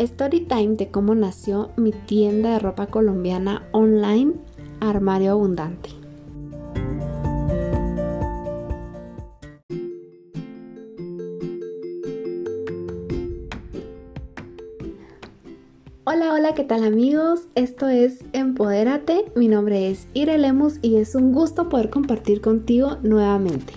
Story time de cómo nació mi tienda de ropa colombiana online Armario Abundante. Hola, hola, ¿qué tal amigos? Esto es Empodérate, mi nombre es Ire Lemus y es un gusto poder compartir contigo nuevamente.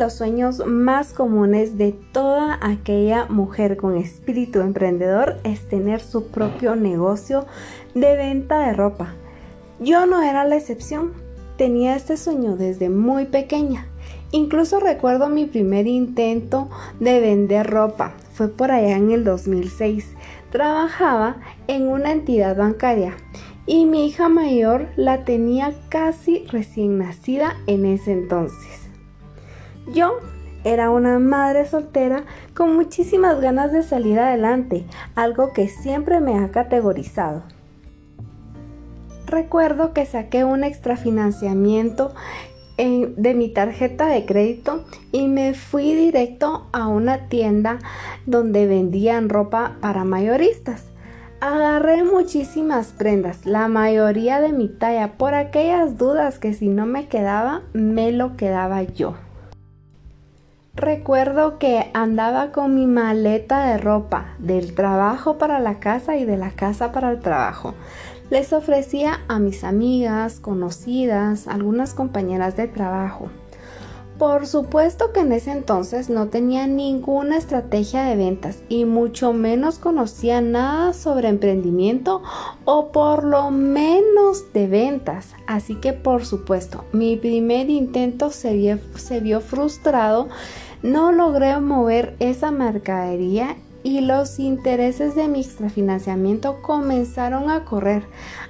Los sueños más comunes de toda aquella mujer con espíritu emprendedor es tener su propio negocio de venta de ropa. Yo no era la excepción, tenía este sueño desde muy pequeña. Incluso recuerdo mi primer intento de vender ropa, fue por allá en el 2006. Trabajaba en una entidad bancaria y mi hija mayor la tenía casi recién nacida en ese entonces. Yo era una madre soltera con muchísimas ganas de salir adelante, algo que siempre me ha categorizado. Recuerdo que saqué un extrafinanciamiento de mi tarjeta de crédito y me fui directo a una tienda donde vendían ropa para mayoristas. Agarré muchísimas prendas, la mayoría de mi talla, por aquellas dudas que si no me quedaba, me lo quedaba yo. Recuerdo que andaba con mi maleta de ropa del trabajo para la casa y de la casa para el trabajo. Les ofrecía a mis amigas, conocidas, algunas compañeras de trabajo. Por supuesto que en ese entonces no tenía ninguna estrategia de ventas y mucho menos conocía nada sobre emprendimiento o por lo menos de ventas. Así que por supuesto mi primer intento se vio, frustrado. No logré mover esa mercadería y los intereses de mi extrafinanciamiento comenzaron a correr,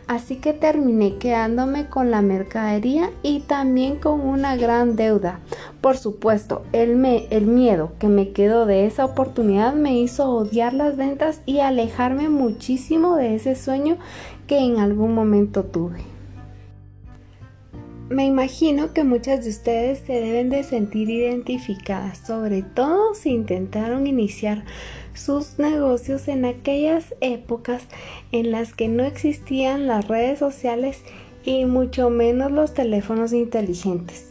así que terminé quedándome con la mercadería y también con una gran deuda. Por supuesto, el, miedo que me quedó de esa oportunidad me hizo odiar las ventas y alejarme muchísimo de ese sueño que en algún momento tuve. Me imagino que muchas de ustedes se deben de sentir identificadas, sobre todo si intentaron iniciar sus negocios en aquellas épocas en las que no existían las redes sociales y mucho menos los teléfonos inteligentes.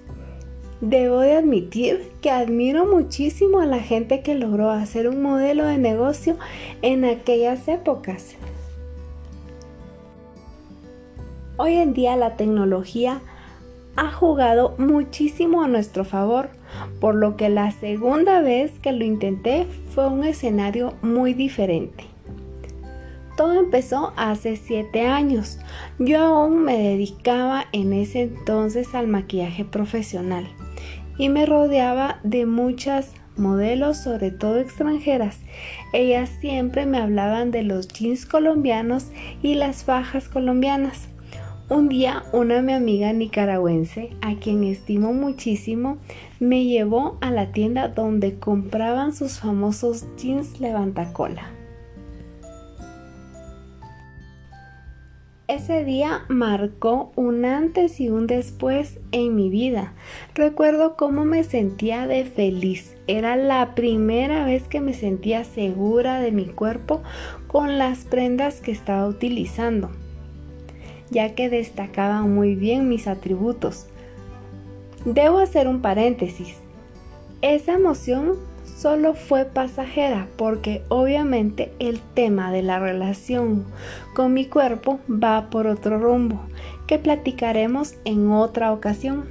Debo de admitir que admiro muchísimo a la gente que logró hacer un modelo de negocio en aquellas épocas. Hoy en día la tecnología ha jugado muchísimo a nuestro favor, por lo que la segunda vez que lo intenté fue un escenario muy diferente. Todo empezó hace 7 años. Yo aún me dedicaba en ese entonces al maquillaje profesional y me rodeaba de muchas modelos, sobre todo extranjeras. Ellas siempre me hablaban de los jeans colombianos y las fajas colombianas. Un día una mi amiga nicaragüense, a quien estimo muchísimo, me llevó a la tienda donde compraban sus famosos jeans levantacola. Ese día marcó un antes y un después en mi vida. Recuerdo cómo me sentía de feliz. Era la primera vez que me sentía segura de mi cuerpo con las prendas que estaba utilizando ya que destacaban muy bien mis atributos. Debo hacer un paréntesis. Esa emoción solo fue pasajera porque obviamente el tema de la relación con mi cuerpo va por otro rumbo que platicaremos en otra ocasión.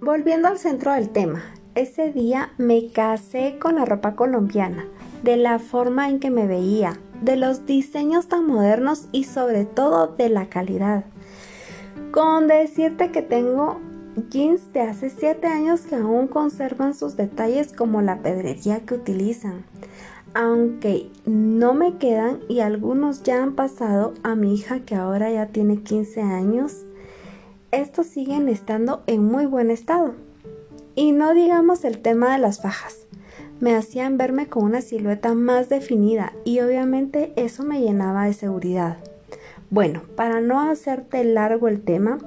Volviendo al centro del tema, ese día me casé con la ropa colombiana, de la forma en que me veía, de los diseños tan modernos y sobre todo de la calidad. Con decirte que tengo jeans de hace 7 años que aún conservan sus detalles como la pedrería que utilizan. Aunque no me quedan y algunos ya han pasado a mi hija que ahora ya tiene 15 años, estos siguen estando en muy buen estado. Y no digamos el tema de las fajas. Me hacían verme con una silueta más definida y obviamente eso me llenaba de seguridad. Bueno, para no hacerte largo el tema,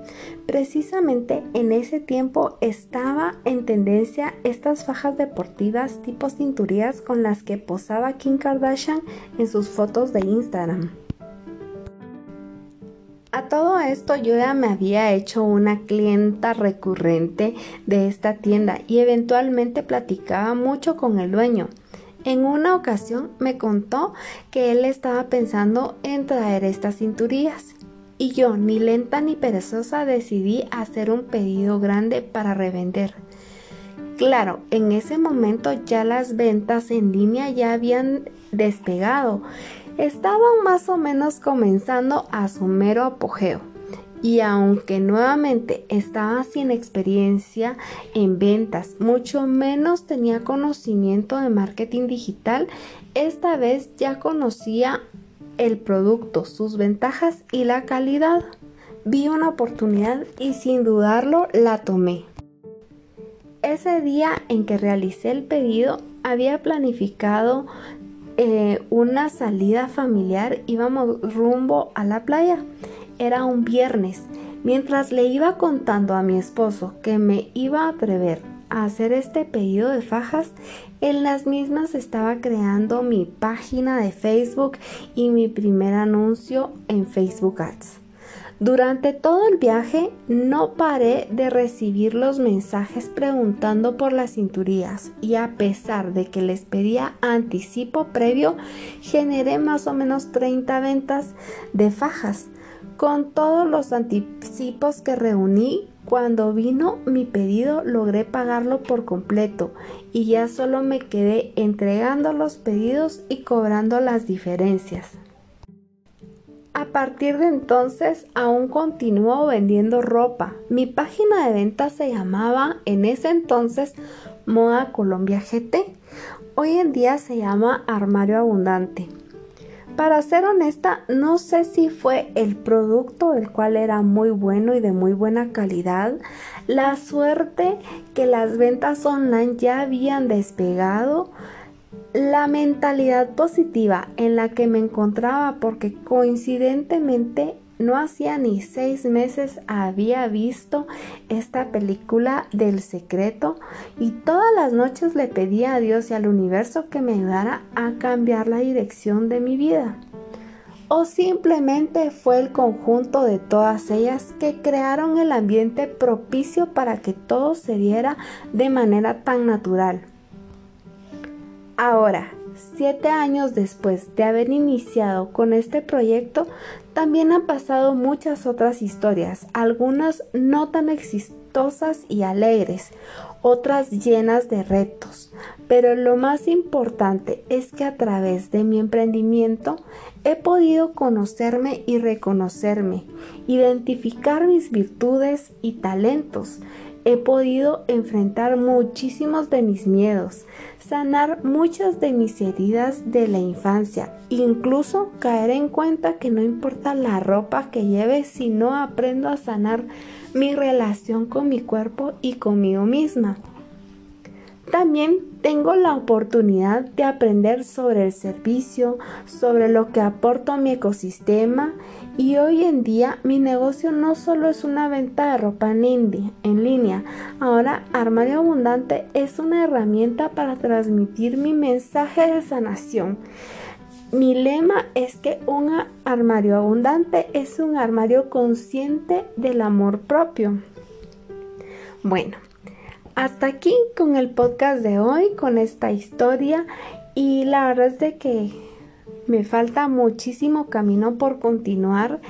precisamente en ese tiempo estaba en tendencia estas fajas deportivas tipo cinturías con las que posaba Kim Kardashian en sus fotos de Instagram. A todo esto yo ya me había hecho una clienta recurrente de esta tienda y eventualmente platicaba mucho con el dueño. En una ocasión me contó que él estaba pensando en traer estas cinturillas y yo, ni lenta ni perezosa, decidí hacer un pedido grande para revender. Claro, en ese momento ya las ventas en línea ya habían despegado estaban más o menos comenzando a su mero apogeo. Y aunque nuevamente estaba sin experiencia en ventas, mucho menos tenía conocimiento de marketing digital, esta vez ya conocía el producto, sus ventajas y la calidad. Vi una oportunidad y sin dudarlo la tomé. Ese día en que realicé el pedido había planificado eh, una salida familiar, íbamos rumbo a la playa. Era un viernes. Mientras le iba contando a mi esposo que me iba a atrever a hacer este pedido de fajas, en las mismas estaba creando mi página de Facebook y mi primer anuncio en Facebook Ads. Durante todo el viaje no paré de recibir los mensajes preguntando por las cinturías y a pesar de que les pedía anticipo previo, generé más o menos 30 ventas de fajas. Con todos los anticipos que reuní, cuando vino mi pedido logré pagarlo por completo y ya solo me quedé entregando los pedidos y cobrando las diferencias. A partir de entonces aún continuó vendiendo ropa. Mi página de venta se llamaba en ese entonces Moda Colombia GT. Hoy en día se llama Armario Abundante. Para ser honesta, no sé si fue el producto el cual era muy bueno y de muy buena calidad, la suerte que las ventas online ya habían despegado, la mentalidad positiva en la que me encontraba porque coincidentemente no hacía ni seis meses había visto esta película del secreto y todas las noches le pedía a Dios y al universo que me ayudara a cambiar la dirección de mi vida. O simplemente fue el conjunto de todas ellas que crearon el ambiente propicio para que todo se diera de manera tan natural. Ahora, siete años después de haber iniciado con este proyecto, también han pasado muchas otras historias, algunas no tan exitosas y alegres, otras llenas de retos. Pero lo más importante es que a través de mi emprendimiento he podido conocerme y reconocerme, identificar mis virtudes y talentos, he podido enfrentar muchísimos de mis miedos, sanar muchas de mis heridas de la infancia, incluso caer en cuenta que no importa la ropa que lleve si no aprendo a sanar mi relación con mi cuerpo y conmigo misma. También tengo la oportunidad de aprender sobre el servicio, sobre lo que aporto a mi ecosistema y hoy en día mi negocio no solo es una venta de ropa en, en línea, ahora Armario Abundante es una herramienta para transmitir mi mensaje de sanación. Mi lema es que un armario abundante es un armario consciente del amor propio. Bueno, hasta aquí con el podcast de hoy, con esta historia y la verdad es de que me falta muchísimo camino por continuar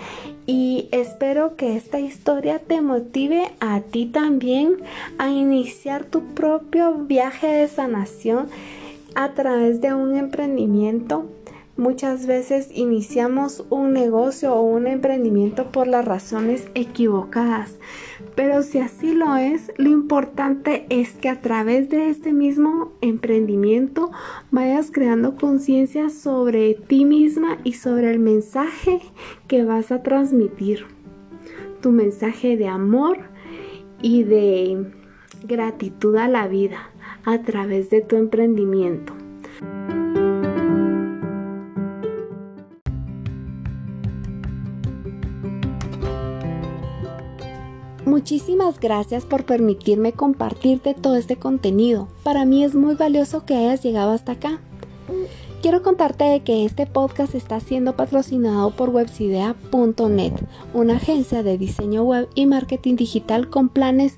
y espero que esta historia te motive a ti también a iniciar tu propio viaje de sanación a través de un emprendimiento Muchas veces iniciamos un negocio o un emprendimiento por las razones equivocadas, pero si así lo es, lo importante es que a través de este mismo emprendimiento vayas creando conciencia sobre ti misma y sobre el mensaje que vas a transmitir. Tu mensaje de amor y de gratitud a la vida a través de tu emprendimiento. Muchísimas gracias por permitirme compartirte todo este contenido. Para mí es muy valioso que hayas llegado hasta acá. Quiero contarte que este podcast está siendo patrocinado por websidea.net, una agencia de diseño web y marketing digital con planes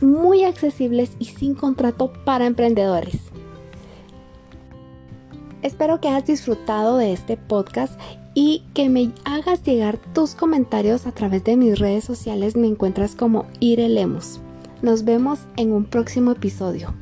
muy accesibles y sin contrato para emprendedores. Espero que hayas disfrutado de este podcast y que me hagas llegar tus comentarios a través de mis redes sociales. Me encuentras como Irelemos. Nos vemos en un próximo episodio.